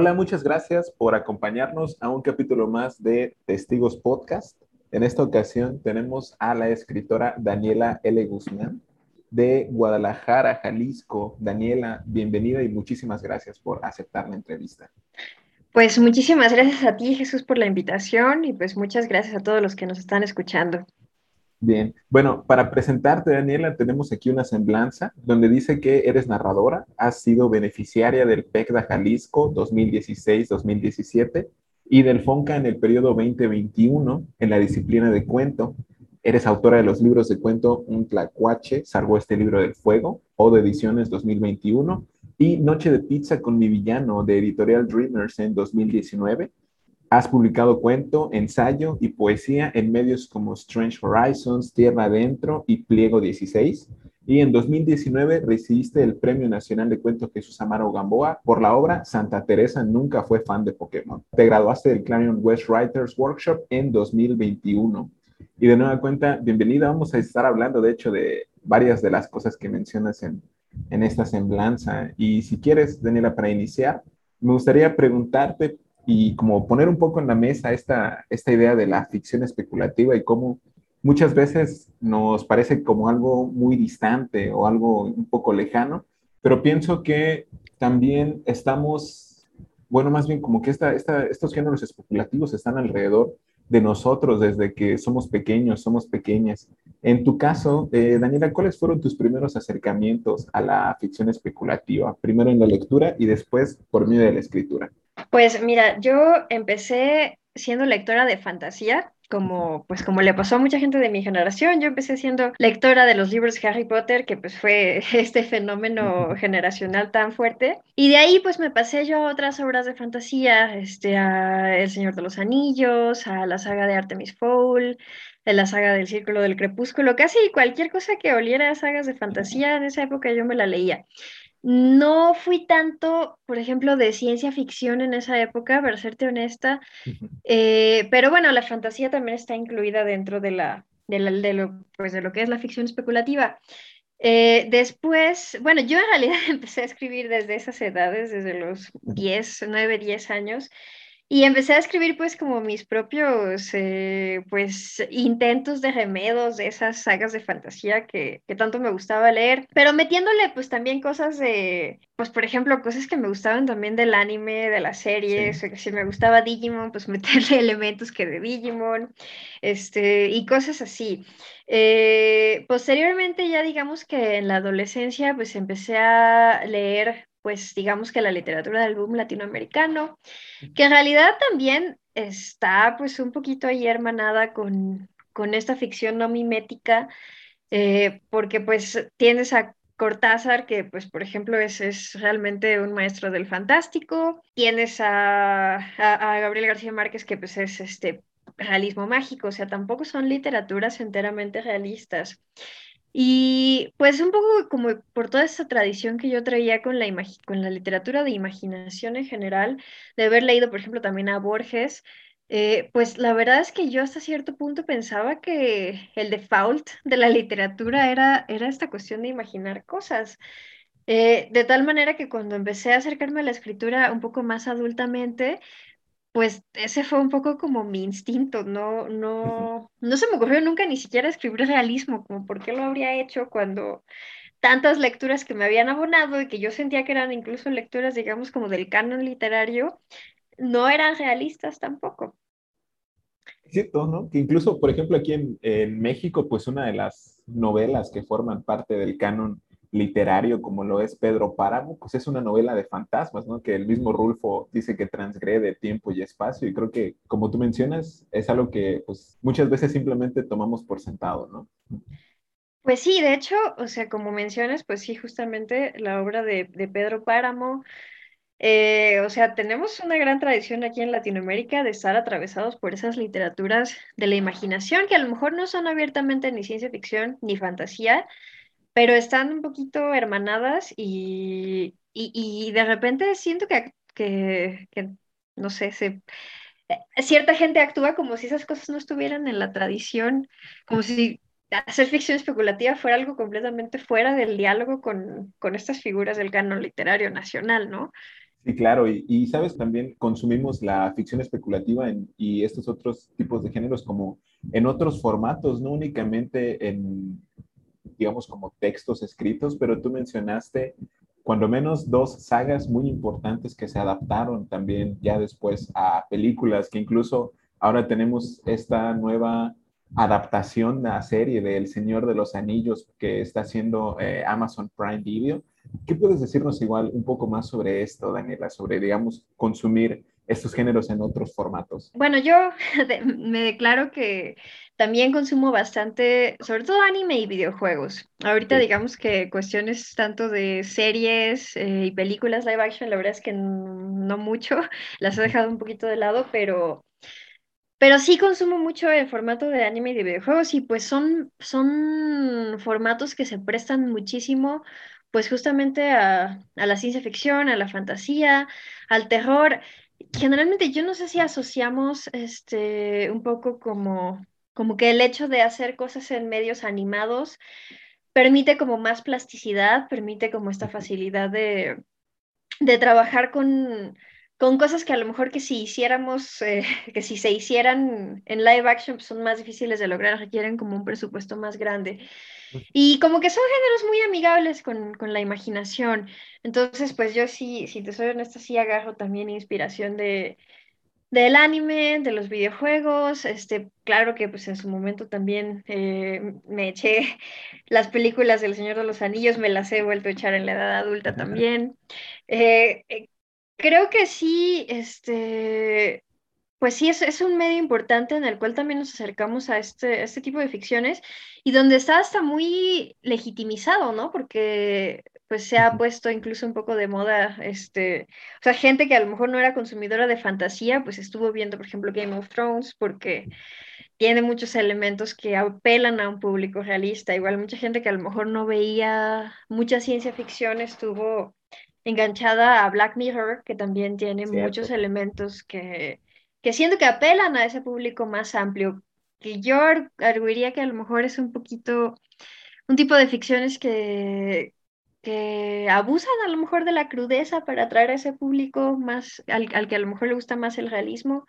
Hola, muchas gracias por acompañarnos a un capítulo más de Testigos Podcast. En esta ocasión tenemos a la escritora Daniela L. Guzmán de Guadalajara, Jalisco. Daniela, bienvenida y muchísimas gracias por aceptar la entrevista. Pues muchísimas gracias a ti, Jesús, por la invitación y pues muchas gracias a todos los que nos están escuchando. Bien, bueno, para presentarte, Daniela, tenemos aquí una semblanza donde dice que eres narradora, has sido beneficiaria del PECDA Jalisco 2016-2017 y del FONCA en el periodo 2021 en la disciplina de cuento. Eres autora de los libros de cuento Un Tlacuache, Salvo este libro del fuego, o de Ediciones 2021, y Noche de Pizza con mi villano, de Editorial Dreamers en 2019 Has publicado cuento, ensayo y poesía en medios como Strange Horizons, Tierra Adentro y Pliego 16. Y en 2019 recibiste el Premio Nacional de Cuento Jesús Amaro Gamboa por la obra Santa Teresa nunca fue fan de Pokémon. Te graduaste del Clarion West Writers Workshop en 2021. Y de nueva cuenta, bienvenida. Vamos a estar hablando, de hecho, de varias de las cosas que mencionas en, en esta semblanza. Y si quieres, Daniela, para iniciar, me gustaría preguntarte y como poner un poco en la mesa esta, esta idea de la ficción especulativa y cómo muchas veces nos parece como algo muy distante o algo un poco lejano, pero pienso que también estamos, bueno, más bien como que esta, esta, estos géneros especulativos están alrededor de nosotros desde que somos pequeños, somos pequeñas. En tu caso, eh, Daniela, ¿cuáles fueron tus primeros acercamientos a la ficción especulativa? Primero en la lectura y después por medio de la escritura. Pues mira, yo empecé siendo lectora de fantasía, como pues como le pasó a mucha gente de mi generación, yo empecé siendo lectora de los libros de Harry Potter, que pues fue este fenómeno generacional tan fuerte, y de ahí pues me pasé yo a otras obras de fantasía, este a El Señor de los Anillos, a la saga de Artemis Fowl, a la saga del Círculo del Crepúsculo, casi cualquier cosa que oliera a sagas de fantasía en esa época yo me la leía. No fui tanto, por ejemplo, de ciencia ficción en esa época, para serte honesta, eh, pero bueno, la fantasía también está incluida dentro de, la, de, lo, pues de lo que es la ficción especulativa. Eh, después, bueno, yo en realidad empecé a escribir desde esas edades, desde los 10, 9, 10 años, y empecé a escribir pues como mis propios eh, pues intentos de remedos de esas sagas de fantasía que, que, tanto me gustaba leer, pero metiéndole pues también cosas de, pues por ejemplo, cosas que me gustaban también del anime, de las series, o que si me gustaba Digimon, pues meterle elementos que de Digimon, este, y cosas así. Eh, posteriormente ya digamos que en la adolescencia pues empecé a leer pues digamos que la literatura del boom latinoamericano, que en realidad también está pues un poquito ahí hermanada con, con esta ficción no mimética, eh, porque pues tienes a Cortázar, que pues por ejemplo es, es realmente un maestro del fantástico, tienes a, a, a Gabriel García Márquez, que pues es este realismo mágico, o sea, tampoco son literaturas enteramente realistas. Y pues un poco como por toda esa tradición que yo traía con la, con la literatura de imaginación en general, de haber leído, por ejemplo, también a Borges, eh, pues la verdad es que yo hasta cierto punto pensaba que el default de la literatura era, era esta cuestión de imaginar cosas. Eh, de tal manera que cuando empecé a acercarme a la escritura un poco más adultamente, pues ese fue un poco como mi instinto, no, no, no se me ocurrió nunca ni siquiera escribir realismo, como por qué lo habría hecho cuando tantas lecturas que me habían abonado y que yo sentía que eran incluso lecturas, digamos, como del canon literario, no eran realistas tampoco. cierto, ¿no? Que incluso, por ejemplo, aquí en, en México, pues una de las novelas que forman parte del canon literario como lo es Pedro Páramo, pues es una novela de fantasmas, ¿no? Que el mismo Rulfo dice que transgrede tiempo y espacio y creo que, como tú mencionas, es algo que pues muchas veces simplemente tomamos por sentado, ¿no? Pues sí, de hecho, o sea, como mencionas, pues sí, justamente la obra de, Pedro Páramo, eh, o sea, tenemos una gran tradición aquí en Latinoamérica de estar atravesados por esas literaturas de la imaginación que a lo mejor no son abiertamente ni ciencia ficción ni fantasía, pero están un poquito hermanadas y, y, de repente siento que, que, no sé, eh, cierta gente actúa como si esas cosas no estuvieran en la tradición, como si hacer ficción especulativa fuera algo completamente fuera del diálogo con, con estas figuras del canon literario nacional, ¿no? Sí, claro, y, sabes, también consumimos la ficción especulativa y estos otros tipos de géneros como en otros formatos, no únicamente en, digamos, como textos escritos, pero tú mencionaste cuando menos dos sagas muy importantes que se adaptaron también ya después a películas, que incluso ahora tenemos esta nueva adaptación a serie de El Señor de los Anillos que está haciendo eh, Amazon Prime Video. ¿Qué puedes decirnos igual un poco más sobre esto, Daniela, sobre, digamos, consumir estos géneros en otros formatos? Bueno, yo me declaro que también consumo bastante, sobre todo anime y videojuegos. Ahorita digamos que cuestiones tanto de series eh, y películas live action, la verdad es que no mucho, las he dejado un poquito de lado, pero pero sí consumo mucho el formato de anime y de videojuegos y pues son, son formatos que se prestan muchísimo pues justamente a, a la ciencia ficción, a la fantasía, al terror. Generalmente yo no sé si asociamos este un poco como, como que el hecho de hacer cosas en medios animados permite como más plasticidad, permite como esta facilidad de, de trabajar con, con cosas que a lo mejor que si hiciéramos, eh, que si se hicieran en live action, pues son más difíciles de lograr, requieren como un presupuesto más grande. Y como que son géneros muy amigables con, con la imaginación. Entonces, pues yo sí, si te soy honesta, sí agarro también inspiración de, del anime, de los videojuegos. Este, claro que pues en su momento también eh, me eché las películas del Señor de los Anillos, me las he vuelto a echar en la edad adulta también. Eh, Creo que sí, este, pues sí, es, es un medio importante en el cual también nos acercamos a este, este tipo de ficciones y donde está hasta muy legitimizado, ¿no? Porque pues se ha puesto incluso un poco de moda, este, o sea, gente que a lo mejor no era consumidora de fantasía, pues estuvo viendo, por ejemplo, Game of Thrones porque tiene muchos elementos que apelan a un público realista. Igual mucha gente que a lo mejor no veía mucha ciencia ficción estuvo enganchada a Black Mirror, que también tiene muchos elementos que, que siento que apelan a ese público más amplio, que yo arguiría que a lo mejor es un poquito un tipo de ficciones que, que abusan a lo mejor de la crudeza para atraer a ese público más, al, al que a lo mejor le gusta más el realismo.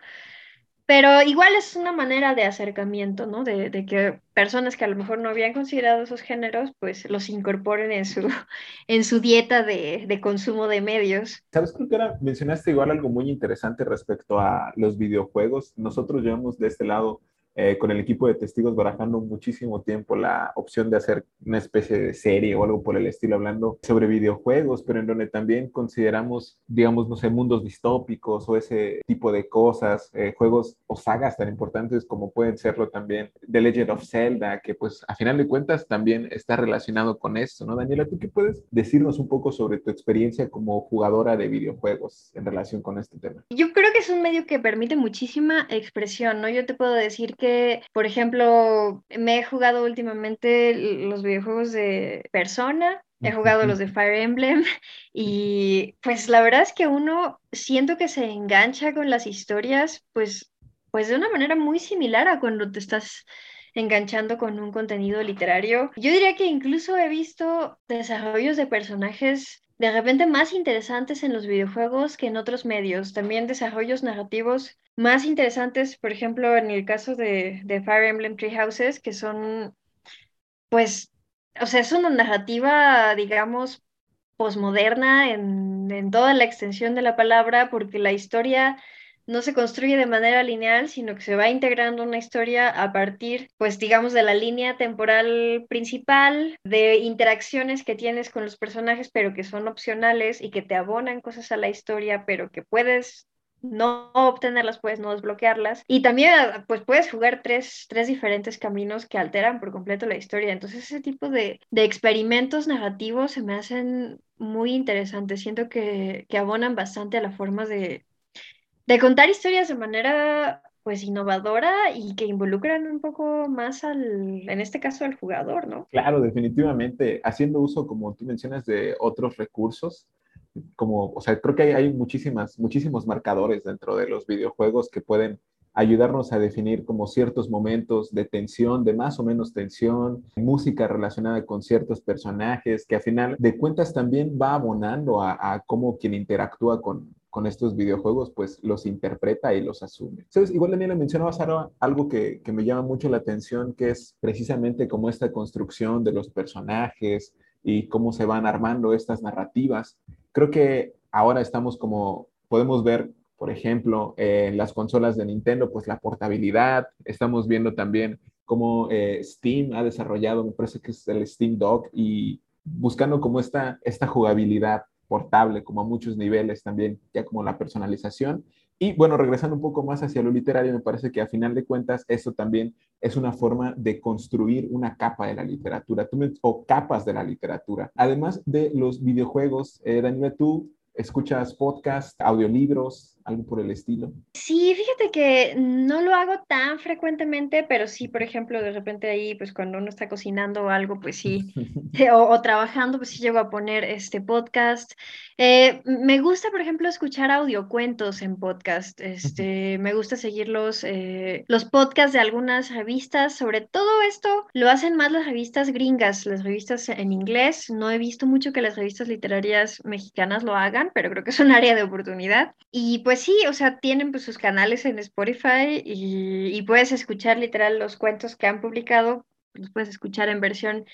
Pero igual es una manera de acercamiento, ¿no? De, de, que personas que a lo mejor no habían considerado esos géneros, pues los incorporen en su, en su dieta de, de consumo de medios. Sabes, creo que ahora mencionaste igual algo muy interesante respecto a los videojuegos. Nosotros llevamos de este lado eh, con el equipo de testigos barajando muchísimo tiempo la opción de hacer una especie de serie o algo por el estilo, hablando sobre videojuegos, pero en donde también consideramos, digamos, no sé, mundos distópicos o ese tipo de cosas, eh, juegos o sagas tan importantes como pueden serlo también The Legend of Zelda, que pues a final de cuentas también está relacionado con esto, ¿no? Daniela, ¿tú qué puedes decirnos un poco sobre tu experiencia como jugadora de videojuegos en relación con este tema? Yo creo que es un medio que permite muchísima expresión, ¿no? Yo te puedo decir que, por ejemplo, me he jugado últimamente los videojuegos de Persona, he jugado los de Fire Emblem y pues la verdad es que uno siento que se engancha con las historias pues, pues de una manera muy similar a cuando te estás enganchando con un contenido literario. Yo diría que incluso he visto desarrollos de personajes de repente más interesantes en los videojuegos que en otros medios. También desarrollos narrativos más interesantes, por ejemplo, en el caso de, Fire Emblem Three Houses, que son, pues, o sea, es una narrativa, digamos, posmoderna en, en toda la extensión de la palabra, porque la historia no se construye de manera lineal, sino que se va integrando una historia a partir, pues digamos, de la línea temporal principal, de interacciones que tienes con los personajes, pero que son opcionales y que te abonan cosas a la historia, pero que puedes no obtenerlas, puedes no desbloquearlas. Y también, pues puedes jugar tres, tres diferentes caminos que alteran por completo la historia. Entonces, ese tipo de, de experimentos narrativos se me hacen muy interesantes. Siento que, que abonan bastante a la forma de, de contar historias de manera pues innovadora y que involucran un poco más al, en este caso, al jugador, ¿no? Claro, definitivamente, haciendo uso, como tú mencionas, de otros recursos, como, o sea, creo que hay, hay muchísimas, muchísimos marcadores dentro de los videojuegos que pueden ayudarnos a definir como ciertos momentos de tensión, de más o menos tensión, música relacionada con ciertos personajes, que a final de cuentas también va abonando a, cómo quien interactúa con, con estos videojuegos, pues los interpreta y los asume. Igual Daniela mencionaba, Sara, algo que, que me llama mucho la atención, que es precisamente como esta construcción de los personajes y cómo se van armando estas narrativas. Creo que ahora estamos como, podemos ver por ejemplo, en las consolas de Nintendo, pues la portabilidad. Estamos viendo también cómo eh, Steam ha desarrollado, me parece que es el Steam Dock, y buscando como esta, esta jugabilidad portable, como a muchos niveles también, ya como la personalización. Y bueno, regresando un poco más hacia lo literario, me parece que a final de cuentas eso también es una forma de construir una capa de la literatura, o capas de la literatura. Además de los videojuegos, eh, Daniela, tú escuchas podcasts, audiolibros, algo por el estilo? Sí, fíjate que no lo hago tan frecuentemente, pero sí, por ejemplo, de repente ahí, pues cuando uno está cocinando o algo, pues sí, o, trabajando, pues sí llego a poner este podcast. Eh, me gusta, por ejemplo, escuchar audiocuentos en podcast. Este, me gusta seguir los, eh, los podcasts de algunas revistas. Sobre todo esto lo hacen más las revistas gringas, las revistas en inglés. No he visto mucho que las revistas literarias mexicanas lo hagan, pero creo que es un área de oportunidad. Y pues pues sí, o sea, tienen pues, sus canales en Spotify y, puedes escuchar literal los cuentos que han publicado, los puedes escuchar en versión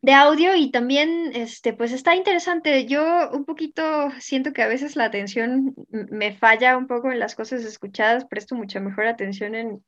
de audio y también, este, pues está interesante. Yo un poquito siento que a veces la atención me falla un poco en las cosas escuchadas, presto mucha mejor atención en,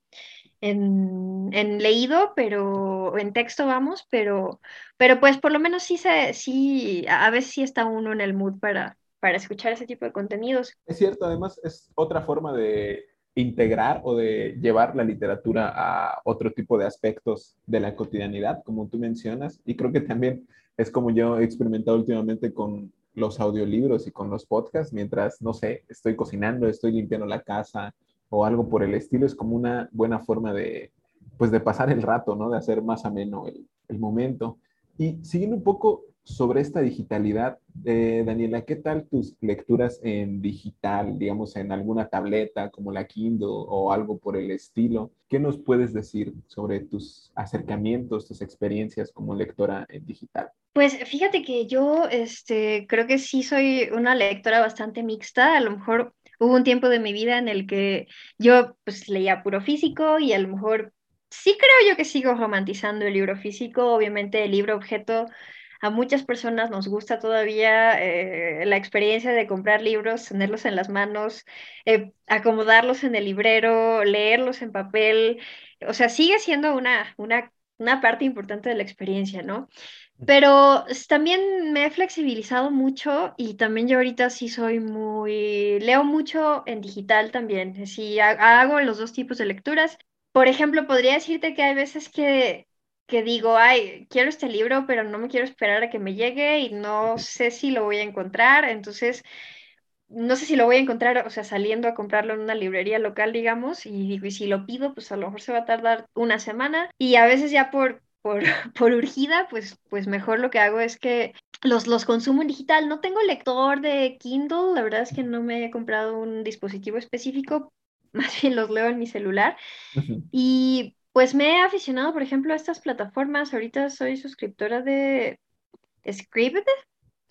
en, leído, pero en texto vamos, pero, pero pues por lo menos sí se, sí, a veces sí está uno en el mood para, para escuchar ese tipo de contenidos. Es cierto, además es otra forma de integrar o de llevar la literatura a otro tipo de aspectos de la cotidianidad, como tú mencionas, y creo que también es como yo he experimentado últimamente con los audiolibros y con los podcasts, mientras, no sé, estoy cocinando, estoy limpiando la casa o algo por el estilo, es como una buena forma de, pues, de pasar el rato, ¿no? De hacer más ameno el, el momento. Y siguiendo un poco sobre esta digitalidad, eh, Daniela, ¿qué tal tus lecturas en digital, digamos, en alguna tableta como la Kindle o algo por el estilo? ¿Qué nos puedes decir sobre tus acercamientos, tus experiencias como lectora en digital? Pues fíjate que yo este, creo que sí soy una lectora bastante mixta. A lo mejor hubo un tiempo de mi vida en el que yo pues leía puro físico y a lo mejor sí creo yo que sigo romantizando el libro físico. Obviamente el libro objeto a muchas personas nos gusta todavía eh, la experiencia de comprar libros, tenerlos en las manos, eh, acomodarlos en el librero, leerlos en papel. O sea, sigue siendo una, una, una parte importante de la experiencia, ¿no? Pero también me he flexibilizado mucho y también yo ahorita sí soy muy, leo mucho en digital también, sí hago los dos tipos de lecturas. Por ejemplo, podría decirte que hay veces que que digo, ay, quiero este libro, pero no me quiero esperar a que me llegue y no sé si lo voy a encontrar. Entonces, no sé si lo voy a encontrar, o sea, saliendo a comprarlo en una librería local, digamos, y digo, y si lo pido, pues a lo mejor se va a tardar una semana. Y a veces ya por, por, por urgida, pues, pues mejor lo que hago es que los, los consumo en digital. No tengo lector de Kindle, la verdad es que no me he comprado un dispositivo específico, más bien los leo en mi celular. Y pues me he aficionado, por ejemplo, a estas plataformas. Ahorita soy suscriptora de Scribd.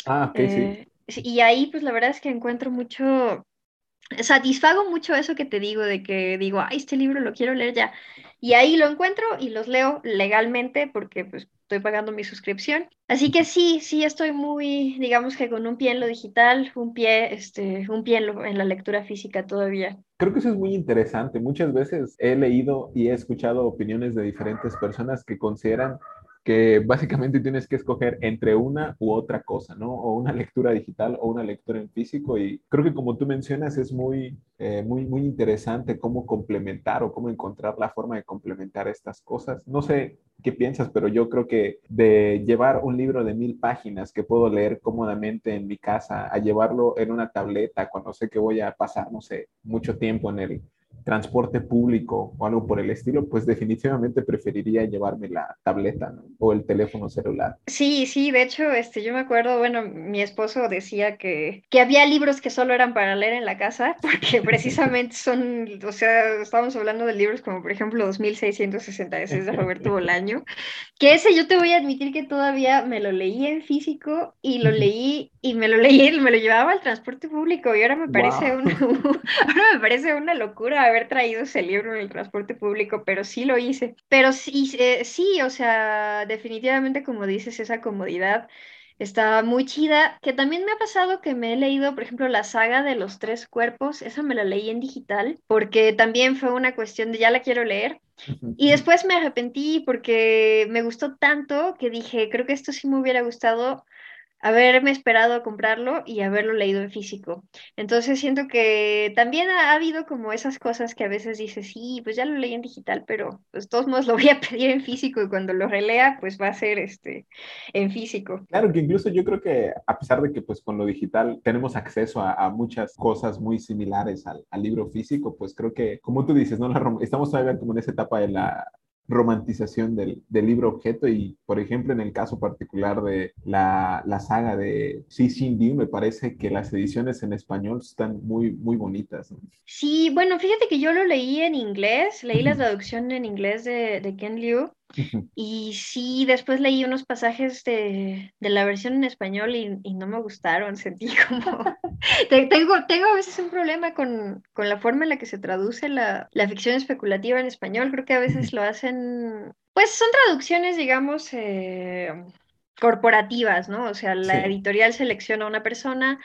Ah, ok, sí. Eh, y ahí, pues la verdad es que encuentro mucho, satisfago mucho eso que te digo, de que digo, ay, este libro lo quiero leer ya. Y ahí lo encuentro y los leo legalmente porque pues estoy pagando mi suscripción. Así que sí, sí estoy muy, digamos que con un pie en lo digital, un pie, este, un pie en, en la lectura física todavía. Creo que eso es muy interesante. Muchas veces he leído y he escuchado opiniones de diferentes personas que consideran que básicamente tienes que escoger entre una u otra cosa, ¿no? O una lectura digital o una lectura en físico. Y creo que como tú mencionas, es muy, eh, muy, muy interesante cómo complementar o cómo encontrar la forma de complementar estas cosas. No sé qué piensas, pero yo creo que de llevar un libro de mil páginas que puedo leer cómodamente en mi casa a llevarlo en una tableta cuando sé que voy a pasar, no sé, mucho tiempo en el transporte público o algo por el estilo, pues definitivamente preferiría llevarme la tableta ¿no? o el teléfono celular. Sí, sí, de hecho, este, yo me acuerdo, bueno, mi esposo decía que, que había libros que solo eran para leer en la casa, porque precisamente son, o sea, estábamos hablando de libros como por ejemplo 2666 de Roberto Bolaño, que ese yo te voy a admitir que todavía me lo leí en físico y lo leí y me lo leí, me lo llevaba al transporte público y ahora me parece una, ahora me parece una locura haber traído ese libro en el transporte público, pero sí lo hice. Pero sí, eh, sí, o sea, definitivamente como dices, esa comodidad está muy chida, que también me ha pasado que me he leído, por ejemplo, la saga de los tres cuerpos, esa me la leí en digital, porque también fue una cuestión de ya la quiero leer. Y después me arrepentí porque me gustó tanto que dije, creo que esto sí me hubiera gustado haberme esperado a comprarlo y haberlo leído en físico. Entonces siento que también ha, habido como esas cosas que a veces dices, sí, pues ya lo leí en digital, pero pues todos modos lo voy a pedir en físico y cuando lo relea, pues va a ser este en físico. Claro que incluso yo creo que a pesar de que pues con lo digital tenemos acceso a, muchas cosas muy similares al, al, libro físico, pues creo que, como tú dices, ¿no? La, estamos todavía como en esa etapa de la romantización del, del, libro objeto y, por ejemplo, en el caso particular de la, la saga de Xi me parece que las ediciones en español están muy, muy bonitas. Sí, bueno, fíjate que yo lo leí en inglés, leí la traducción en inglés de, de Ken Liu y sí, después leí unos pasajes de, de la versión en español y, y, no me gustaron, sentí como... tengo, tengo a veces un problema con, con, la forma en la que se traduce la, la, ficción especulativa en español, creo que a veces lo hacen, pues son traducciones, digamos, eh, corporativas, ¿no? O sea, la editorial selecciona a una persona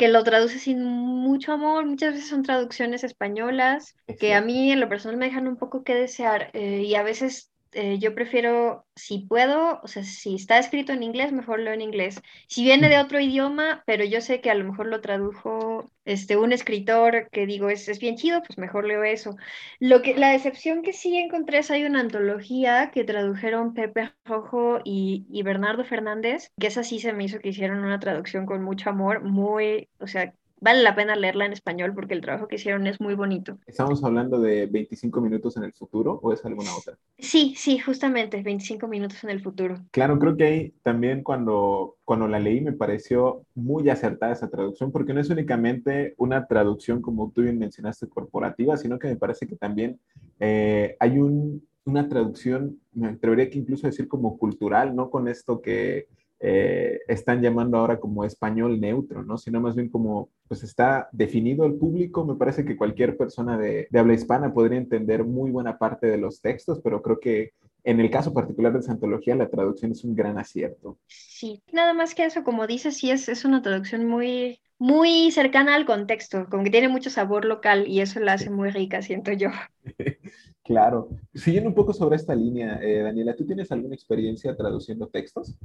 que lo traduce sin mucho amor, muchas veces son traducciones españolas que a mí en lo personal me dejan un poco que desear eh, y a veces eh, yo prefiero, si puedo, o sea, si está escrito en inglés, mejor leo en inglés. Si viene de otro idioma, pero yo sé que a lo mejor lo tradujo este, un escritor que digo es, es bien chido, pues mejor leo eso. Lo que, la decepción que sí encontré es hay una antología que tradujeron Pepe Rojo y, y Bernardo Fernández, que esa sí se me hizo que hicieron una traducción con mucho amor, muy, o sea, vale la pena leerla en español porque el trabajo que hicieron es muy bonito. ¿Estamos hablando de 25 minutos en el futuro o es alguna otra? Sí, sí, justamente, 25 minutos en el futuro. Claro, creo que ahí también cuando, cuando la leí me pareció muy acertada esa traducción porque no es únicamente una traducción, como tú bien mencionaste, corporativa, sino que me parece que también eh, hay un, una traducción, me atrevería que incluso decir como cultural, no con esto que eh, están llamando ahora como español neutro, ¿no? Sino más bien como, pues está definido el público, me parece que cualquier persona de, de habla hispana podría entender muy buena parte de los textos, pero creo que en el caso particular de esa antología, la traducción es un gran acierto. Sí, nada más que eso, como dices, sí es, es una traducción muy, muy cercana al contexto, como que tiene mucho sabor local y eso la hace muy rica, siento yo. claro. Siguiendo un poco sobre esta línea, eh, Daniela, ¿tú tienes alguna experiencia traduciendo textos?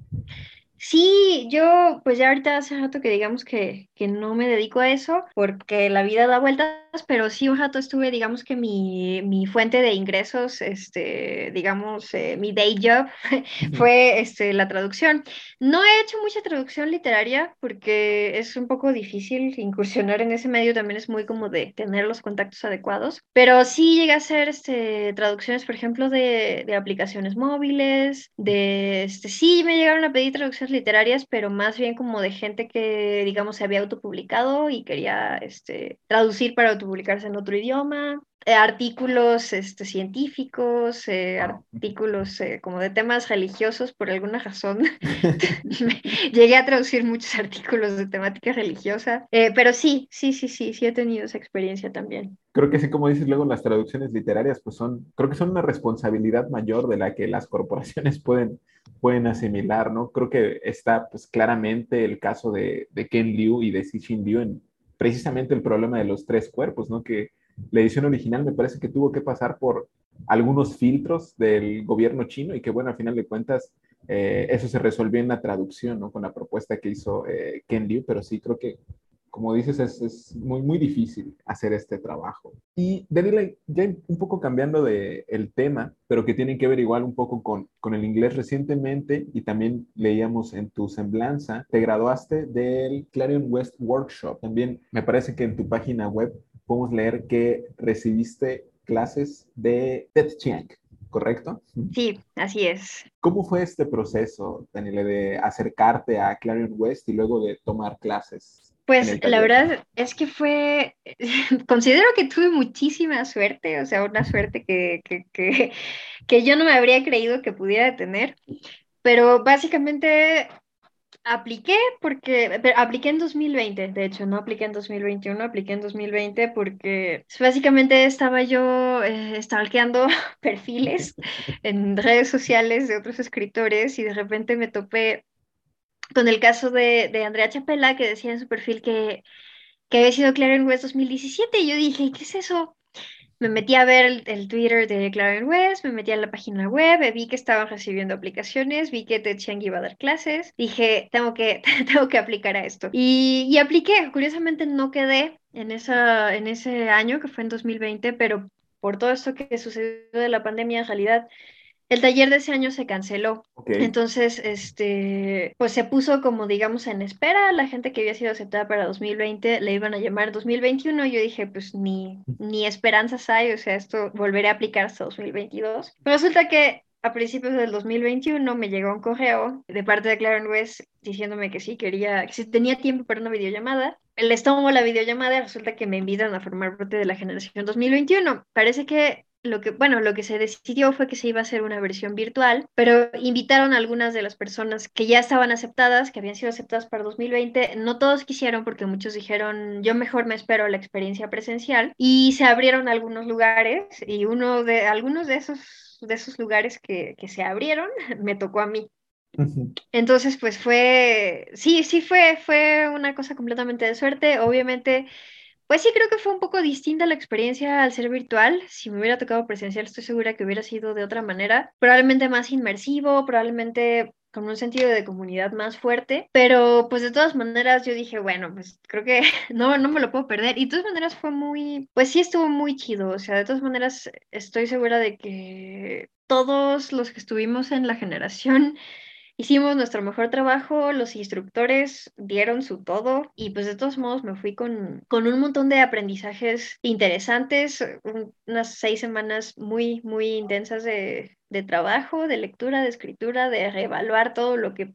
Sí, yo pues ya ahorita hace rato que digamos que, que, no me dedico a eso porque la vida da vueltas, pero sí un rato estuve, digamos que mi, mi fuente de ingresos, este, digamos, eh, mi day job fue este, la traducción. No he hecho mucha traducción literaria porque es un poco difícil incursionar en ese medio, también es muy como de tener los contactos adecuados, pero sí llegué a hacer este, traducciones, por ejemplo, de, de aplicaciones móviles, de, este, sí me llegaron a pedir traducciones literarias, pero más bien como de gente que, digamos, se había autopublicado y quería este, traducir para autopublicarse en otro idioma. Eh, artículos este, científicos, eh, artículos eh, como de temas religiosos, por alguna razón. Llegué a traducir muchos artículos de temática religiosa, pero sí, sí, sí, sí, sí he tenido esa experiencia también. Creo que sí, como dices luego, las traducciones literarias, pues son, creo que son una responsabilidad mayor de la que las corporaciones pueden, pueden asimilar, ¿no? Creo que está pues claramente el caso de, de Ken Liu y de Xi Liu en precisamente el problema de los tres cuerpos, ¿no? Que la edición original me parece que tuvo que pasar por algunos filtros del gobierno chino y que, bueno, al final de cuentas, eh, eso se resolvió en la traducción, ¿no? Con la propuesta que hizo eh, Ken Liu, pero sí creo que, como dices, es, es, muy, muy difícil hacer este trabajo. Y Daniela, ya un poco cambiando de el tema, pero que tiene que ver igual un poco con, con el inglés recientemente, y también leíamos en tu semblanza, te graduaste del Clarion West Workshop. También me parece que en tu página web podemos leer que recibiste clases de Ted Chiang, ¿correcto? Sí, así es. ¿Cómo fue este proceso, Daniela, de acercarte a Clarion West y luego de tomar clases? Pues la verdad es que fue, considero que tuve muchísima suerte, o sea, una suerte que, que, que, que yo no me habría creído que pudiera tener, pero básicamente Apliqué porque, pero apliqué en 2020, de hecho, no apliqué en 2021, apliqué en 2020 porque básicamente estaba yo eh, stalkeando perfiles en redes sociales de otros escritores y de repente me topé con el caso de, de Andrea Chapela que decía en su perfil que, que había sido Claren West 2017 y yo dije, ¿qué es eso? Me metí a ver el, Twitter de Claren West, me metí a la página web, vi que estaban recibiendo aplicaciones, vi que Ted iba a dar clases, dije, tengo que, tengo que aplicar a esto. Y, y apliqué, curiosamente no quedé en, esa, en ese año, que fue en 2020, pero por todo esto que sucedió de la pandemia, en realidad el taller de ese año se canceló. Entonces, este, pues se puso como, digamos, en espera. La gente que había sido aceptada para 2020 le iban a llamar 2021. Yo dije, pues ni, ni esperanzas hay, o sea, esto volveré a aplicar hasta 2022. Pero resulta que a principios del 2021 me llegó un correo de parte de Claren West diciéndome que sí, quería, que si tenía tiempo para una videollamada. Les tomo la videollamada y resulta que me invitan a formar parte de la generación 2021. Parece que lo que, bueno, lo que se decidió fue que se iba a hacer una versión virtual, pero invitaron a algunas de las personas que ya estaban aceptadas, que habían sido aceptadas para 2020. No todos quisieron porque muchos dijeron, yo mejor me espero la experiencia presencial. Y se abrieron algunos lugares y uno de, algunos de esos, de esos lugares que, que se abrieron me tocó a mí. Entonces, pues fue, sí, sí fue, fue una cosa completamente de suerte. Obviamente pues sí, creo que fue un poco distinta la experiencia al ser virtual. Si me hubiera tocado presencial, estoy segura que hubiera sido de otra manera. Probablemente más inmersivo, probablemente con un sentido de comunidad más fuerte, pero pues de todas maneras yo dije, bueno, pues creo que no, no me lo puedo perder. Y de todas maneras fue muy, pues sí estuvo muy chido, o sea, de todas maneras estoy segura de que todos los que estuvimos en la generación Hicimos nuestro mejor trabajo, los instructores dieron su todo y pues de todos modos me fui con, con un montón de aprendizajes interesantes, unas seis semanas muy, muy intensas de, de trabajo, de lectura, de escritura, de reevaluar todo lo que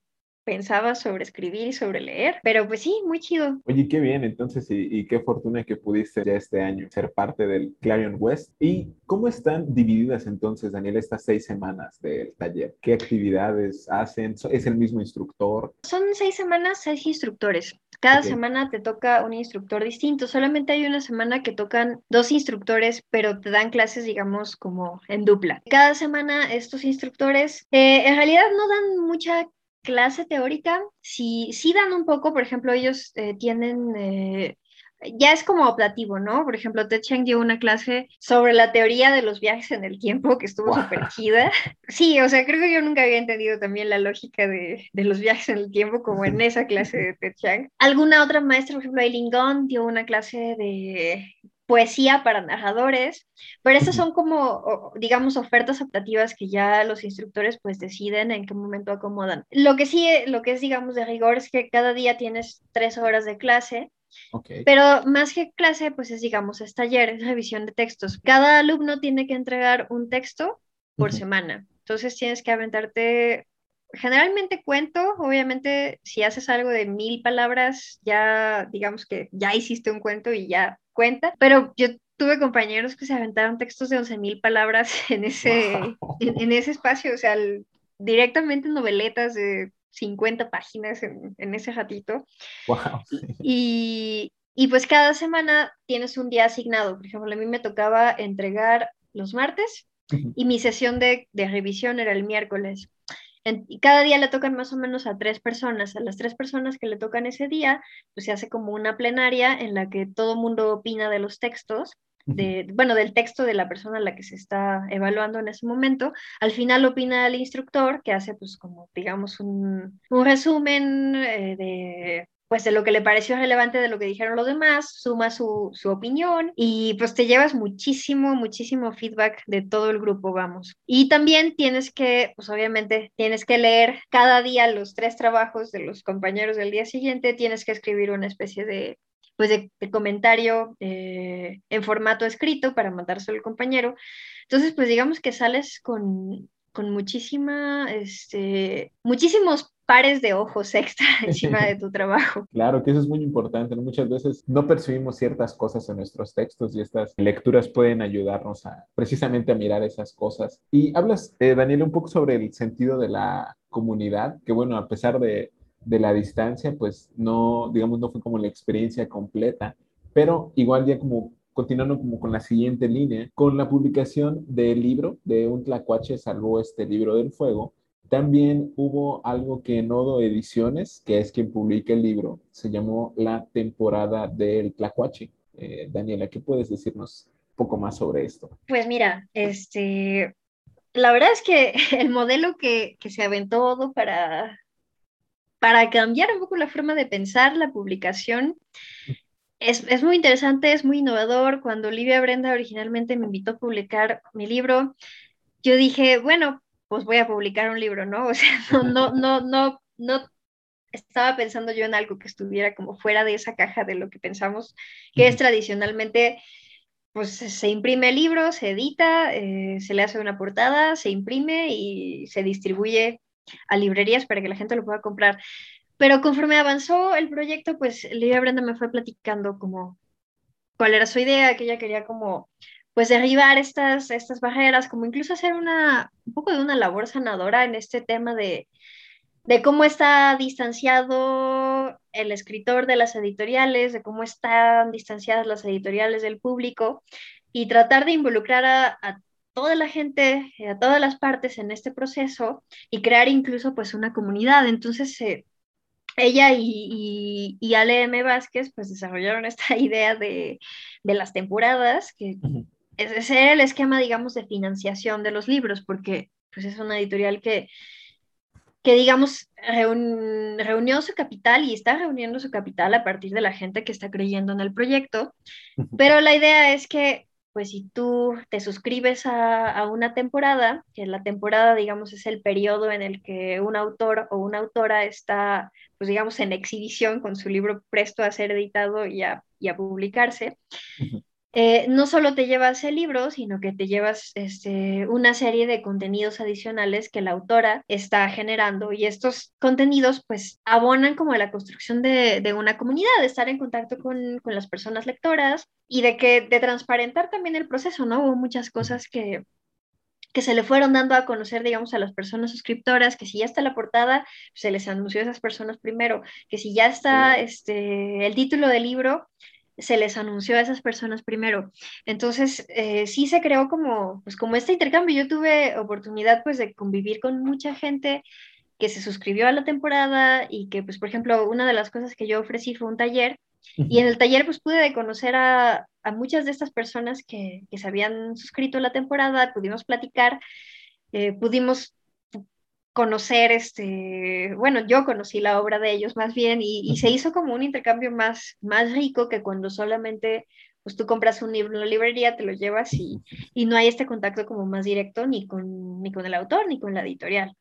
pensaba sobre escribir y sobre leer, pero pues sí, muy chido. Oye, qué bien, entonces, y, qué fortuna que pudiste ya este año ser parte del Clarion West. ¿Y cómo están divididas entonces, Daniel, estas seis semanas del taller? ¿Qué actividades hacen? ¿Es el mismo instructor? Son seis semanas, seis instructores. Cada semana te toca un instructor distinto. Solamente hay una semana que tocan dos instructores, pero te dan clases, digamos, como en dupla. Cada semana estos instructores eh, en realidad no dan mucha clase teórica, sí, sí dan un poco, por ejemplo, ellos eh, tienen, eh, ya es como optativo, ¿no? Por ejemplo, Ted Chang dio una clase sobre la teoría de los viajes en el tiempo, que estuvo súper chida. Sí, o sea, creo que yo nunca había entendido también la lógica de, de, los viajes en el tiempo como en esa clase de Ted Chang. Alguna otra maestra, por ejemplo, Eileen Gunn dio una clase de poesía para narradores, pero esas son como, digamos, ofertas optativas que ya los instructores pues deciden en qué momento acomodan. Lo que sí, lo que es, digamos, de rigor es que cada día tienes tres horas de clase, Pero más que clase, pues es, digamos, es taller, es revisión de textos. Cada alumno tiene que entregar un texto por semana. Entonces tienes que aventarte, generalmente cuento, obviamente si haces algo de mil palabras, ya digamos que ya hiciste un cuento y ya cuenta, pero yo tuve compañeros que se aventaron textos de 11.000 palabras en ese, en, ese espacio, o sea, directamente noveletas de 50 páginas en, en ese ratito. Wow, y, y pues cada semana tienes un día asignado. Por ejemplo, a mí me tocaba entregar los martes y mi sesión de, de revisión era el miércoles y cada día le tocan más o menos a tres personas. A las tres personas que le tocan ese día, pues se hace como una plenaria en la que todo el mundo opina de los textos. De, bueno, del texto de la persona a la que se está evaluando en ese momento. Al final opina el instructor, que hace pues como, digamos, un, un resumen eh, de pues de lo que le pareció relevante de lo que dijeron los demás, suma su, su, opinión y pues te llevas muchísimo, muchísimo feedback de todo el grupo, vamos. Y también tienes que, pues obviamente, tienes que leer cada día los tres trabajos de los compañeros del día siguiente, tienes que escribir una especie de pues de, comentario eh, en formato escrito para mandárselo al compañero. Entonces, pues digamos que sales con, con muchísima, este, muchísimos pares de ojos extra encima de tu trabajo. Claro, que eso es muy importante. Muchas veces no percibimos ciertas cosas en nuestros textos y estas lecturas pueden ayudarnos a precisamente a mirar esas cosas. Y hablas, eh, Daniel, un poco sobre el sentido de la comunidad, que bueno, a pesar de, de la distancia, pues no, digamos, no fue como la experiencia completa, pero igual ya como continuando como con la siguiente línea, con la publicación del libro de Un Tlacuache salvó este libro del fuego, también hubo algo que Nodo Ediciones, que es quien publica el libro, se llamó La temporada del Tlacuache. Eh, Daniela, ¿qué puedes decirnos un poco más sobre esto? Pues mira, este, la verdad es que el modelo que, que se aventó para, para cambiar un poco la forma de pensar la publicación es, es, muy interesante, es muy innovador. Cuando Olivia Brenda originalmente me invitó a publicar mi libro, yo dije, bueno, pues voy a publicar un libro, ¿no? O sea, no, no, no, no, no estaba pensando yo en algo que estuviera como fuera de esa caja de lo que pensamos, que es tradicionalmente, pues se imprime el libro, se edita, eh, se le hace una portada, se imprime y se distribuye a librerías para que la gente lo pueda comprar. Pero conforme avanzó el proyecto, pues Lidia Brenda me fue platicando como cuál era su idea, que ella quería como pues derribar estas, estas barreras, como incluso hacer una, un poco de una labor sanadora en este tema de, de cómo está distanciado el escritor de las editoriales, de cómo están distanciadas las editoriales del público y tratar de involucrar a, toda la gente, a todas las partes en este proceso y crear incluso pues una comunidad. Entonces, eh, ella y, y, Ale M. Vázquez pues desarrollaron esta idea de, de las temporadas que ese era el esquema, digamos, de financiación de los libros, porque pues es una editorial que, que digamos, reunió su capital y está reuniendo su capital a partir de la gente que está creyendo en el proyecto, pero la idea es que, pues si tú te suscribes a, a una temporada, que la temporada, digamos, es el periodo en el que un autor o una autora está, pues digamos, en exhibición con su libro presto a ser editado y a, y a publicarse, eh, no solo te llevas el libro, sino que te llevas este, una serie de contenidos adicionales que la autora está generando y estos contenidos pues abonan como a la construcción de, una comunidad, de estar en contacto con, las personas lectoras y de que de transparentar también el proceso, ¿no? Hubo muchas cosas que, que se le fueron dando a conocer, digamos, a las personas suscriptoras, que si ya está la portada, se les anunció a esas personas primero, que si ya está este, el título del libro, se les anunció a esas personas primero. Entonces, eh, sí se creó como, pues como este intercambio. Yo tuve oportunidad pues de convivir con mucha gente que se suscribió a la temporada y que, pues, por ejemplo, una de las cosas que yo ofrecí fue un taller y en el taller pues pude conocer a, a muchas de estas personas que, que, se habían suscrito a la temporada, pudimos platicar, eh, pudimos conocer, este, bueno, yo conocí la obra de ellos más bien y, se hizo como un intercambio más, más rico que cuando solamente pues tú compras un libro en la librería, te lo llevas y, y no hay este contacto como más directo ni con, ni con el autor ni con la editorial.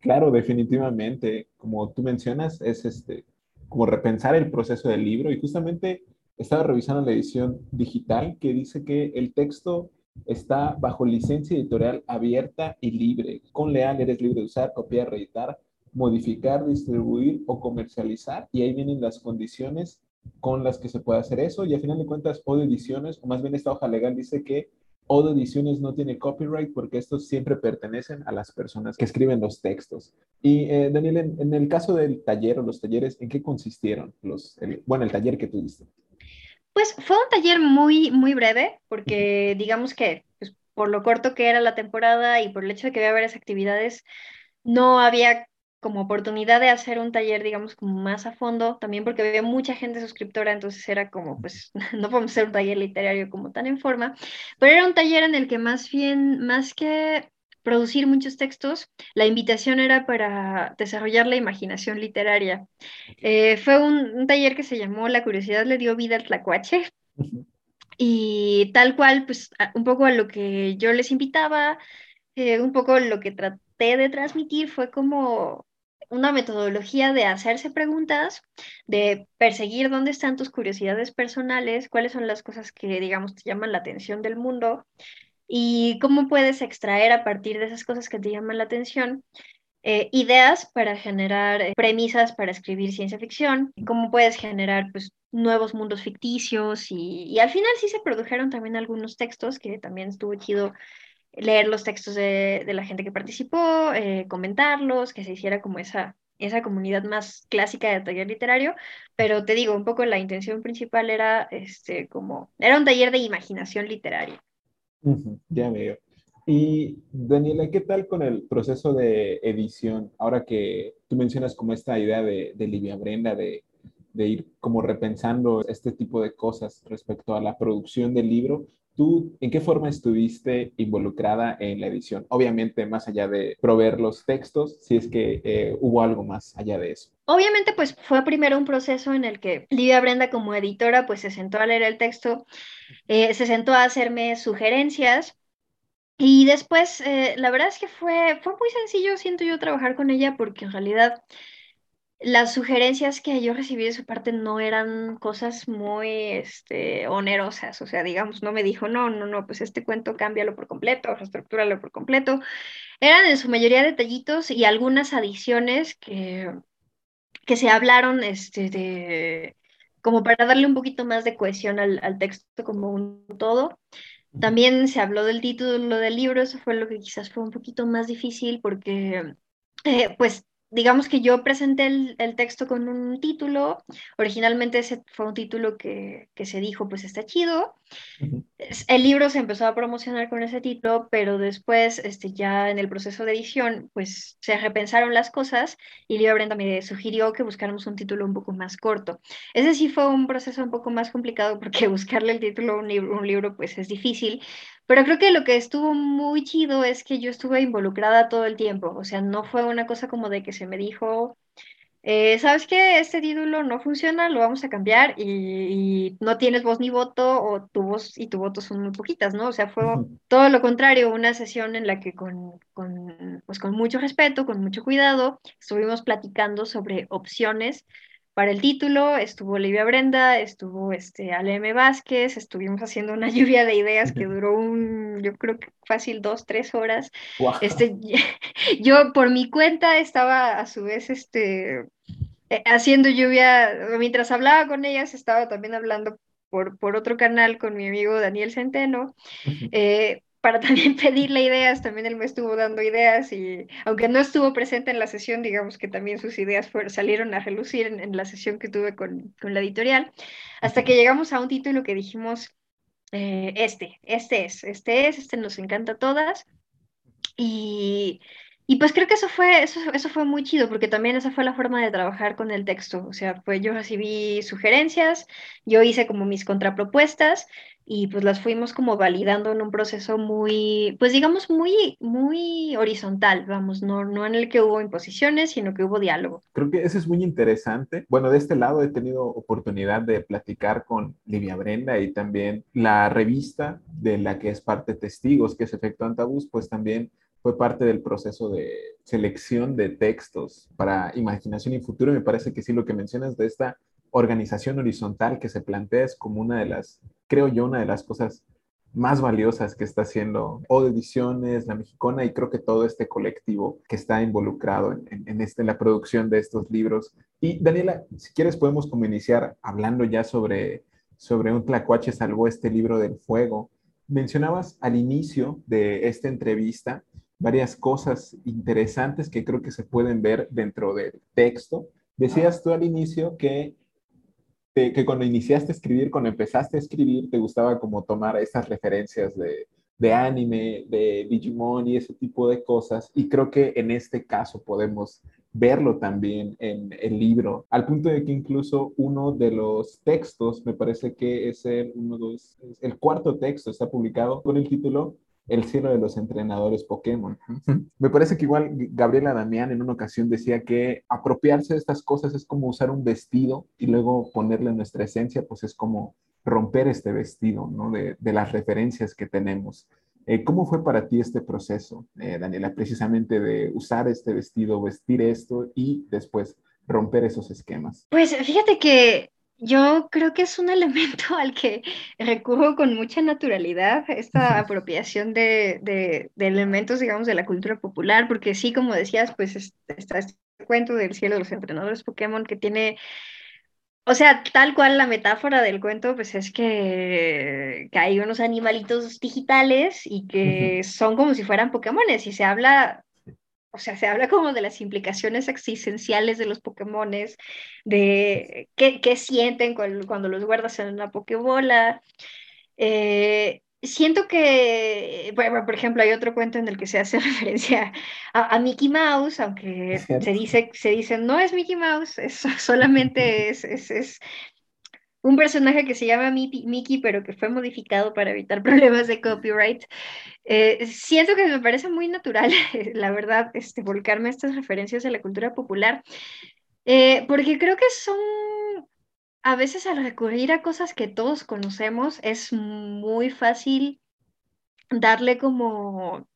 Claro, definitivamente. Como tú mencionas, es este, como repensar el proceso del libro y justamente estaba revisando la edición digital que dice que el texto está bajo licencia editorial abierta y libre. Con Leal eres libre de usar, copiar, reeditar, modificar, distribuir o comercializar y ahí vienen las condiciones con las que se puede hacer eso y a final de cuentas Odo Ediciones, o más bien esta hoja legal dice que Odo Ediciones no tiene copyright porque estos siempre pertenecen a las personas que escriben los textos. Y eh, Daniel, en, el caso del taller o los talleres, ¿en qué consistieron? Los, bueno, el taller que tuviste. Pues fue un taller muy, muy breve, porque digamos que pues, por lo corto que era la temporada y por el hecho de que había varias actividades, no había como oportunidad de hacer un taller, digamos, como más a fondo, también porque había mucha gente suscriptora, entonces era como, pues, no podemos hacer un taller literario como tan en forma, pero era un taller en el que más bien, más que producir muchos textos, la invitación era para desarrollar la imaginación literaria. Eh, fue un, taller que se llamó La curiosidad le dio vida al tlacuache. Y tal cual, pues un poco a lo que yo les invitaba, eh, un poco lo que traté de transmitir fue como una metodología de hacerse preguntas, de perseguir dónde están tus curiosidades personales, cuáles son las cosas que, digamos, te llaman la atención del mundo y cómo puedes extraer a partir de esas cosas que te llaman la atención eh, ideas para generar eh, premisas para escribir ciencia ficción, cómo puedes generar pues, nuevos mundos ficticios y, al final sí se produjeron también algunos textos que también estuvo chido leer los textos de, la gente que participó, eh, comentarlos, que se hiciera como esa, esa comunidad más clásica de taller literario, pero te digo, un poco la intención principal era este como era un taller de imaginación literaria. Ya veo. Y Daniela, ¿qué tal con el proceso de edición? Ahora que tú mencionas como esta idea de, de Livia Brenda de, de, ir como repensando este tipo de cosas respecto a la producción del libro, ¿tú en qué forma estuviste involucrada en la edición? Obviamente, más allá de proveer los textos, si es que eh, hubo algo más allá de eso. Obviamente, pues fue primero un proceso en el que Livia Brenda como editora, pues se sentó a leer el texto, eh, se sentó a hacerme sugerencias y después, eh, la verdad es que fue, fue muy sencillo, siento yo, trabajar con ella porque en realidad las sugerencias que yo recibí de su parte no eran cosas muy este, onerosas, o sea, digamos, no me dijo, no, no, no, pues este cuento cámbialo por completo, reestructúralo por completo. Eran en su mayoría detallitos y algunas adiciones que, que se hablaron este, de, como para darle un poquito más de cohesión al, al texto como un todo. También se habló del título del libro, eso fue lo que quizás fue un poquito más difícil porque, eh, pues, digamos que yo presenté el, texto con un título, originalmente ese fue un título que, que se dijo, pues está chido, el libro se empezó a promocionar con ese título, pero después, este, ya en el proceso de edición, pues se repensaron las cosas y Lía Brenda me sugirió que buscáramos un título un poco más corto. Ese sí fue un proceso un poco más complicado porque buscarle el título a un libro, un libro pues es difícil, pero creo que lo que estuvo muy chido es que yo estuve involucrada todo el tiempo, o sea, no fue una cosa como de que se me dijo eh, ¿sabes qué? Este título no funciona, lo vamos a cambiar y, no tienes voz ni voto o tu voz y tu voto son muy poquitas, ¿no? O sea, fue todo lo contrario, una sesión en la que con, con, pues con mucho respeto, con mucho cuidado, estuvimos platicando sobre opciones para el título, estuvo Olivia Brenda, estuvo este Ale Vázquez, estuvimos haciendo una lluvia de ideas que duró un, yo creo que fácil dos, tres horas. Este, yo por mi cuenta estaba a su vez este, eh, haciendo lluvia, mientras hablaba con ellas, estaba también hablando por, por otro canal con mi amigo Daniel Centeno para también pedirle ideas, también él me estuvo dando ideas y aunque no estuvo presente en la sesión, digamos que también sus ideas salieron a relucir en, la sesión que tuve con, con, la editorial, hasta que llegamos a un título que dijimos, eh, este, este es, este es, este nos encanta a todas. Y, y pues creo que eso fue, eso, eso fue muy chido, porque también esa fue la forma de trabajar con el texto. O sea, pues yo recibí sugerencias, yo hice como mis contrapropuestas y pues las fuimos como validando en un proceso muy, pues digamos, muy, muy horizontal, vamos, no, no en el que hubo imposiciones, sino que hubo diálogo. Creo que eso es muy interesante. Bueno, de este lado he tenido oportunidad de platicar con Livia Brenda y también la revista de la que es parte Testigos, que es Efecto Antabús, pues también fue parte del proceso de selección de textos para imaginación y futuro. me parece que sí, lo que mencionas de esta organización horizontal que se plantea es como una de las, creo yo, una de las cosas más valiosas que está haciendo O Ediciones, La Mexicana y creo que todo este colectivo que está involucrado en, este, en la producción de estos libros. Y Daniela, si quieres podemos como iniciar hablando ya sobre, sobre un tlacuache salvó este libro del fuego. Mencionabas al inicio de esta entrevista varias cosas interesantes que creo que se pueden ver dentro del texto. Decías tú al inicio que que cuando iniciaste a escribir, cuando empezaste a escribir, te gustaba como tomar esas referencias de, de anime, de Digimon y ese tipo de cosas. Y creo que en este caso podemos verlo también en el libro, al punto de que incluso uno de los textos, me parece que es el, uno, dos, el cuarto texto, está publicado con el título el cielo de los entrenadores Pokémon. Me parece que igual Gabriela Damián en una ocasión decía que apropiarse de estas cosas es como usar un vestido y luego ponerle nuestra esencia, pues es como romper este vestido, ¿no? De, las referencias que tenemos. Eh, ¿Cómo fue para ti este proceso, eh, Daniela, precisamente de usar este vestido, vestir esto y después romper esos esquemas? Pues fíjate que yo creo que es un elemento al que recurro con mucha naturalidad, esta apropiación de, de, elementos, digamos, de la cultura popular, porque sí, como decías, pues está este cuento del cielo de los entrenadores Pokémon que tiene o sea, tal cual la metáfora del cuento, pues es que, que hay unos animalitos digitales y que son como si fueran Pokémones y se habla, o sea, se habla como de las implicaciones existenciales de los Pokémones, de qué, qué sienten cuando, cuando, los guardas en una Pokébola. Eh, siento que, bueno, por ejemplo, hay otro cuento en el que se hace referencia a, Mickey Mouse, aunque se dice, se dice, no es Mickey Mouse, es, solamente es, es, un personaje que se llama Mickey, pero que fue modificado para evitar problemas de copyright. Eh, siento que me parece muy natural, la verdad, este, volcarme a estas referencias a la cultura popular, eh, porque creo que son a veces al recurrir a cosas que todos conocemos es muy fácil darle como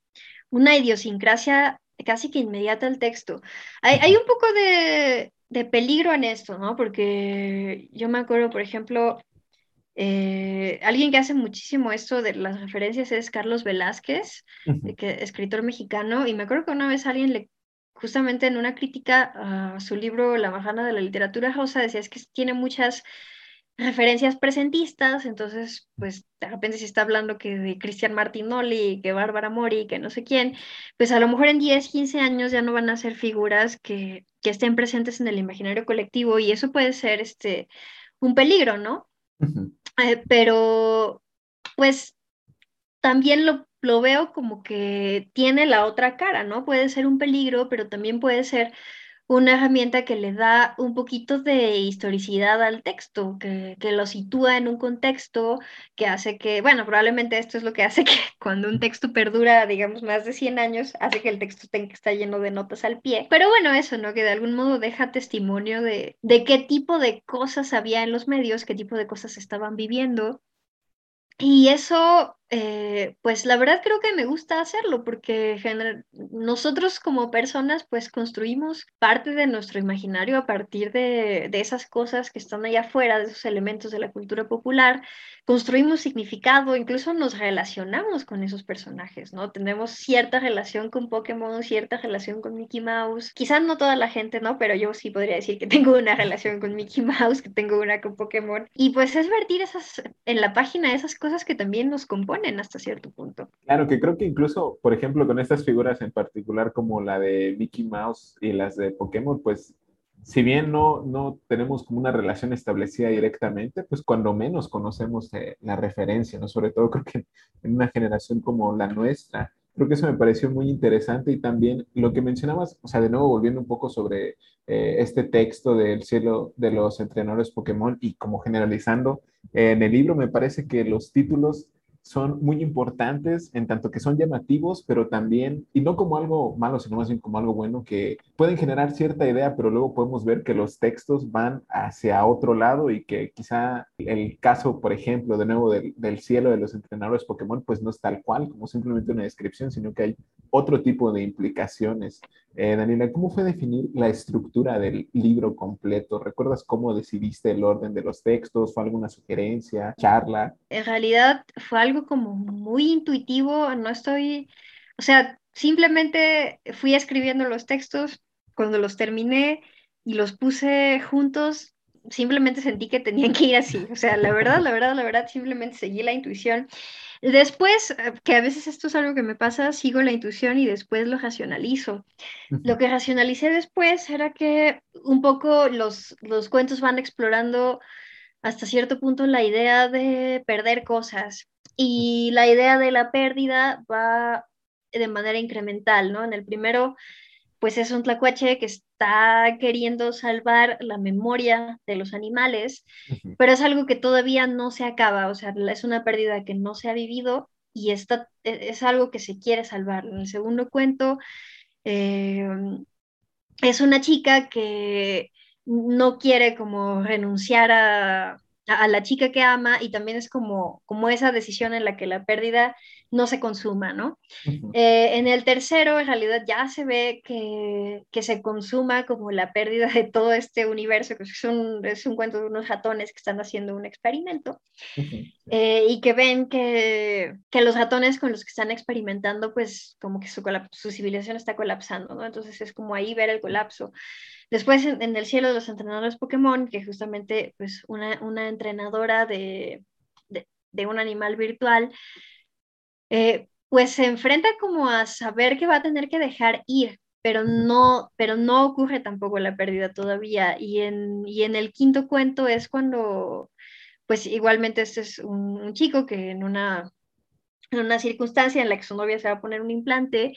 una idiosincrasia casi que inmediata al texto. Hay, un poco de, peligro en esto, ¿no? Porque yo me acuerdo, por ejemplo, eh, alguien que hace muchísimo esto de las referencias es Carlos Velázquez, que, escritor mexicano, y me acuerdo que una vez alguien le justamente en una crítica a su libro La Majana de la Literatura Rosa, decía es que tiene muchas referencias presentistas, entonces, pues de repente se está hablando que de Cristian Martinoli, que Bárbara Mori, que no sé quién, pues a lo mejor en 10, 15 años ya no van a ser figuras que, que estén presentes en el imaginario colectivo y eso puede ser este, un peligro, ¿no? Eh, pero, pues también lo lo veo como que tiene la otra cara, ¿no? Puede ser un peligro, pero también puede ser una herramienta que le da un poquito de historicidad al texto, que, lo sitúa en un contexto que hace que, bueno, probablemente esto es lo que hace que cuando un texto perdura, digamos, más de 100 años, hace que el texto tenga que estar lleno de notas al pie. Pero bueno, eso, ¿no? Que de algún modo deja testimonio de, de qué tipo de cosas había en los medios, qué tipo de cosas estaban viviendo. Y eso eh, pues la verdad creo que me gusta hacerlo porque nosotros como personas pues construimos parte de nuestro imaginario a partir de, esas cosas que están allá afuera, de esos elementos de la cultura popular, construimos significado, incluso nos relacionamos con esos personajes, ¿no? Tenemos cierta relación con Pokémon, cierta relación con Mickey Mouse, quizás no toda la gente, ¿no? Pero yo sí podría decir que tengo una relación con Mickey Mouse, que tengo una con Pokémon, y pues es vertir esas, en la página esas cosas que también nos componen hasta cierto punto. Claro, que creo que incluso, por ejemplo, con estas figuras en particular como la de Mickey Mouse y las de Pokémon, pues si bien no, no tenemos como una relación establecida directamente, pues cuando menos conocemos eh, la referencia, ¿no? Sobre todo creo que en una generación como la nuestra, creo que eso me pareció muy interesante y también lo que mencionabas, o sea, de nuevo volviendo un poco sobre eh, este texto del cielo de los entrenadores Pokémon y como generalizando, en el libro me parece que los títulos son muy importantes en tanto que son llamativos, pero también, y no como algo malo, sino más bien como algo bueno, que pueden generar cierta idea, pero luego podemos ver que los textos van hacia otro lado y que quizá el caso, por ejemplo, de nuevo del, del cielo de los entrenadores Pokémon, pues no es tal cual como simplemente una descripción, sino que hay otro tipo de implicaciones. Eh, Daniela, ¿cómo fue definir la estructura del libro completo? ¿Recuerdas cómo decidiste el orden de los textos? ¿Fue alguna sugerencia, charla? En realidad fue algo como muy intuitivo, no estoy, o sea, simplemente fui escribiendo los textos, cuando los terminé y los puse juntos, simplemente sentí que tenían que ir así, o sea, la verdad, la verdad, la verdad, simplemente seguí la intuición. Después, eh, que a veces esto es algo que me pasa, sigo la intuición y después lo racionalizo. Lo que racionalicé después era que un poco los, los cuentos van explorando hasta cierto punto la idea de perder cosas y la idea de la pérdida va de manera incremental, ¿no? En el primero, pues es un tlacuache que está queriendo salvar la memoria de los animales, pero es algo que todavía no se acaba, o sea, es una pérdida que no se ha vivido y está, e, es algo que se quiere salvar. En el segundo cuento, eh, es una chica que no quiere como renunciar a, a, la chica que ama y también es como, como esa decisión en la que la pérdida no se consuma, ¿no? Eh, en el tercero, en realidad ya se ve que, que, se consuma como la pérdida de todo este universo, que es un, es un cuento de unos ratones que están haciendo un experimento eh, y que ven que, que, los ratones con los que están experimentando, pues como que su, su civilización está colapsando, ¿no? Entonces es como ahí ver el colapso. Después en, el cielo de los entrenadores Pokémon, que justamente pues una, una entrenadora de, de, de un animal virtual, eh, pues se enfrenta como a saber que va a tener que dejar ir, pero no, pero no ocurre tampoco la pérdida todavía. Y en, y en el quinto cuento es cuando, pues igualmente este es un, chico que en una, en una circunstancia en la que su novia se va a poner un implante,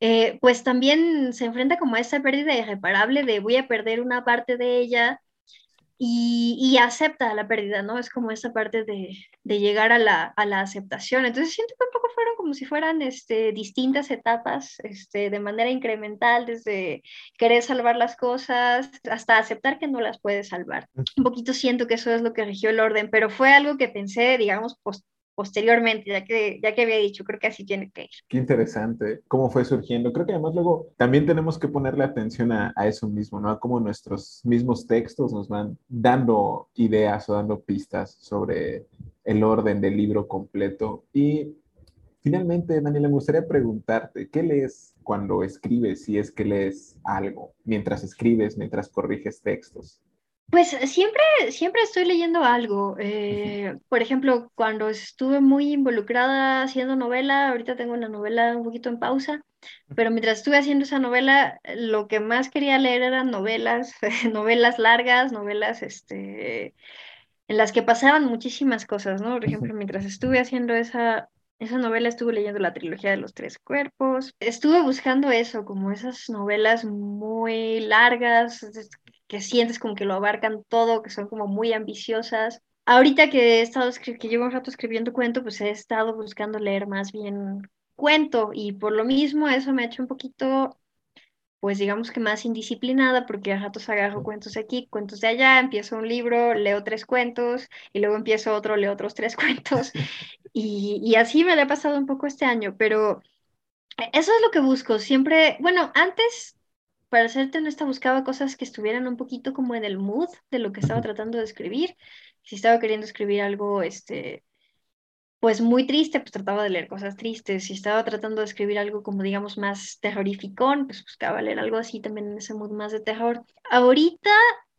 eh, pues también se enfrenta como a esa pérdida irreparable de voy a perder una parte de ella y, acepta la pérdida, ¿no? Es como esa parte de, llegar a la, aceptación. Entonces siento que un poco fueron como si fueran este, distintas etapas, este, de manera incremental, desde querer salvar las cosas hasta aceptar que no las puedes salvar. Un poquito siento que eso es lo que rigió el orden, pero fue algo que pensé, digamos, post posteriormente, ya que, ya que había dicho, creo que así tiene que ir. Qué interesante, cómo fue surgiendo. Creo que además luego también tenemos que ponerle atención a, eso mismo, ¿no? A cómo nuestros mismos textos nos van dando ideas o dando pistas sobre el orden del libro completo. Y finalmente, Daniela, me gustaría preguntarte, ¿qué lees cuando escribes, si es que lees algo, mientras escribes, mientras corriges textos? Pues siempre, siempre estoy leyendo algo. Eh, por ejemplo, cuando estuve muy involucrada haciendo novela, ahorita tengo una novela un poquito en pausa, pero mientras estuve haciendo esa novela, lo que más quería leer eran novelas, novelas largas, novelas este, en las que pasaban muchísimas cosas, ¿no? Por ejemplo, mientras estuve haciendo esa, esa novela estuve leyendo la trilogía de los tres cuerpos. Estuve buscando eso, como esas novelas muy largas, que sientes como que lo abarcan todo, que son como muy ambiciosas. Ahorita que he estado que llevo un rato escribiendo cuento, pues he estado buscando leer más bien cuento y por lo mismo eso me ha hecho un poquito, pues digamos que más indisciplinada porque a ratos agarro cuentos de aquí, cuentos de allá, empiezo un libro, leo tres cuentos y luego empiezo otro, leo otros tres cuentos y, y así me lo ha pasado un poco este año, pero eso es lo que busco. Siempre, bueno, antes para serte honesta, buscaba cosas que estuvieran un poquito como en el mood de lo que estaba tratando de escribir. Si estaba queriendo escribir algo, este, pues muy triste, pues trataba de leer cosas tristes. Si estaba tratando de escribir algo como, digamos, más terrorificón, pues buscaba leer algo así también en ese mood más de terror. Ahorita,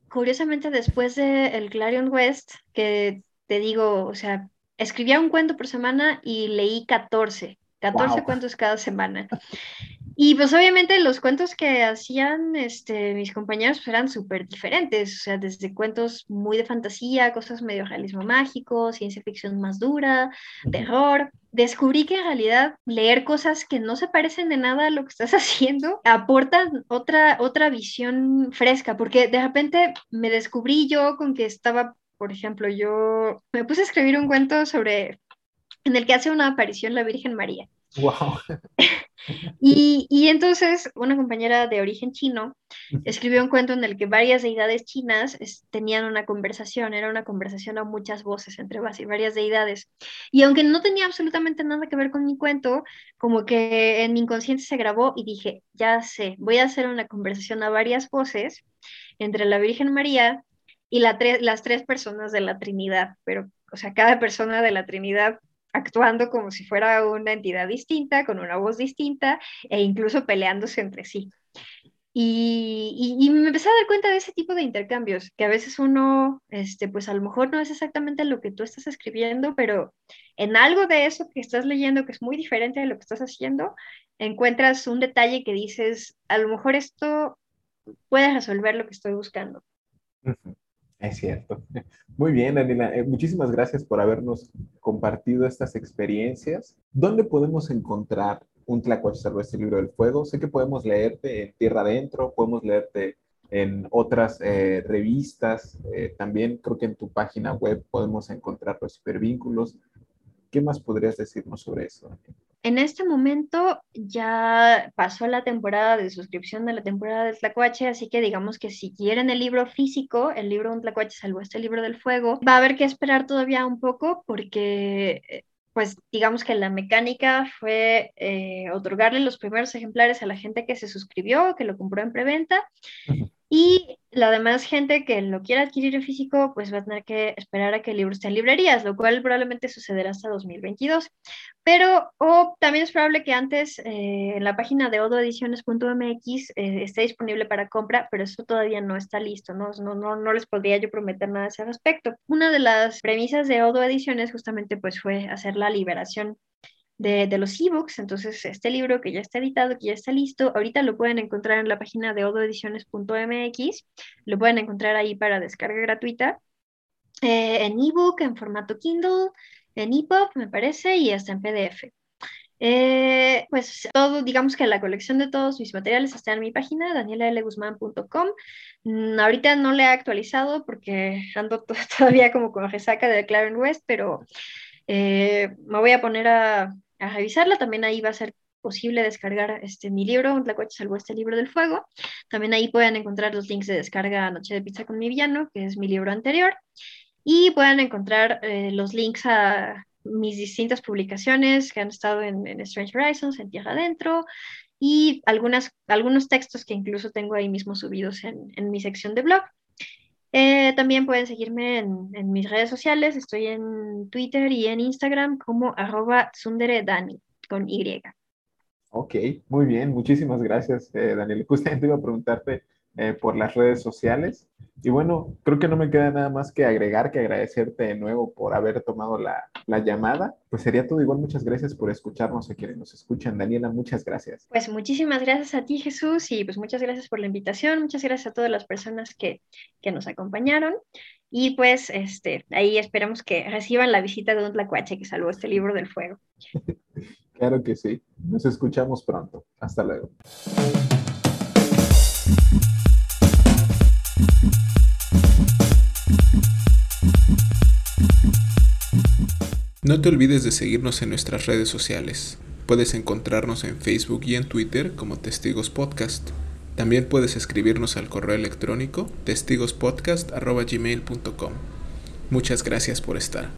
curiosamente, después de el Clarion West, que te digo, o sea, escribía un cuento por semana y leí 14. 14 cuentos cada semana. Y pues obviamente los cuentos que hacían este, mis compañeros pues, eran súper diferentes, o sea, desde cuentos muy de fantasía, cosas medio realismo mágico, ciencia ficción más dura, terror. Descubrí que en realidad leer cosas que no se parecen de nada a lo que estás haciendo aportan otra, otra visión fresca, porque de repente me descubrí yo con que estaba, por ejemplo, yo me puse a escribir un cuento sobre, en el que hace una aparición la Virgen María. Wow. Y, y, entonces una compañera de origen chino escribió un cuento en el que varias deidades chinas tenían una conversación, era una conversación a muchas voces entre varias deidades. Y aunque no tenía absolutamente nada que ver con mi cuento, como que en mi inconsciente se grabó y dije, ya sé, voy a hacer una conversación a varias voces entre la Virgen María y la las tres personas de la Trinidad, pero, o sea, cada persona de la Trinidad actuando como si fuera una entidad distinta, con una voz distinta e incluso peleándose entre sí. Y, y, me empecé a dar cuenta de ese tipo de intercambios, que a veces uno, este, pues a lo mejor no es exactamente lo que tú estás escribiendo, pero en algo de eso que estás leyendo, que es muy diferente de lo que estás haciendo, encuentras un detalle que dices, a lo mejor esto puede resolver lo que estoy buscando. Es cierto. Muy bien, Daniela. Eh, muchísimas gracias por habernos compartido estas experiencias. ¿Dónde podemos encontrar un Tlacuache libro del fuego? Sé que podemos leerte en Tierra Adentro, podemos leerte en otras eh, revistas. Eh, también creo que en tu página web podemos encontrar los hipervínculos. ¿Qué más podrías decirnos sobre eso? En este momento ya pasó la temporada de suscripción de la temporada del Tlacuache, así que digamos que si quieren el libro físico, el libro Un Tlacuache salvo este libro del fuego, va a haber que esperar todavía un poco porque eh, pues digamos que la mecánica fue eh, otorgarle los primeros ejemplares a la gente que se suscribió, que lo compró en preventa. Y la demás gente que lo quiera adquirir en físico, pues va a tener que esperar a que el libro esté en librerías, lo cual probablemente sucederá hasta 2022. Pero o también es probable que antes eh, en la página de odoediciones.mx eh, esté disponible para compra, pero eso todavía no está listo, ¿no? No, no, no les podría yo prometer nada a ese respecto. Una de las premisas de Odo Ediciones justamente pues fue hacer la liberación de, los ebooks. Entonces, este libro que ya está editado, que ya está listo, ahorita lo pueden encontrar en la página de odoediciones.mx, lo pueden encontrar ahí para descarga gratuita, eh, en ebook, en formato Kindle, en EPUB, me parece, y hasta en PDF. Eh, pues todo, digamos que la colección de todos mis materiales está en mi página, danielaleguzman.com. Mm, ahorita no le he actualizado porque ando todavía como con resaca de Claren West, pero eh, me voy a poner a, a revisarla. También ahí va a ser posible descargar este, mi libro, Un Tlacuache salvo este libro del fuego. También ahí pueden encontrar los links de descarga Noche de Pizza con mi villano, que es mi libro anterior. Y pueden encontrar eh, los links a mis distintas publicaciones que han estado en, Strange Horizons, en Tierra Adentro, y algunas, algunos textos que incluso tengo ahí mismo subidos en, en mi sección de blog. Eh, también pueden seguirme en, mis redes sociales. Estoy en Twitter y en Instagram como arroba sunderedani con Y. Ok, muy bien. Muchísimas gracias, eh, Daniel. Justamente iba a preguntarte eh, por las redes sociales. Y bueno, creo que no me queda nada más que agregar, que agradecerte de nuevo por haber tomado la, la, llamada. Pues sería todo igual. Muchas gracias por escucharnos a quienes nos escuchan. Daniela, muchas gracias. Pues muchísimas gracias a ti, Jesús, y pues muchas gracias por la invitación. Muchas gracias a todas las personas que, que nos acompañaron. Y pues este, ahí esperamos que reciban la visita de un tlacuache que salvó este libro del fuego. claro que sí. Nos escuchamos pronto. Hasta luego. No te olvides de seguirnos en nuestras redes sociales. Puedes encontrarnos en Facebook y en Twitter como Testigos Podcast. También puedes escribirnos al correo electrónico testigospodcast.gmail.com. Muchas gracias por estar.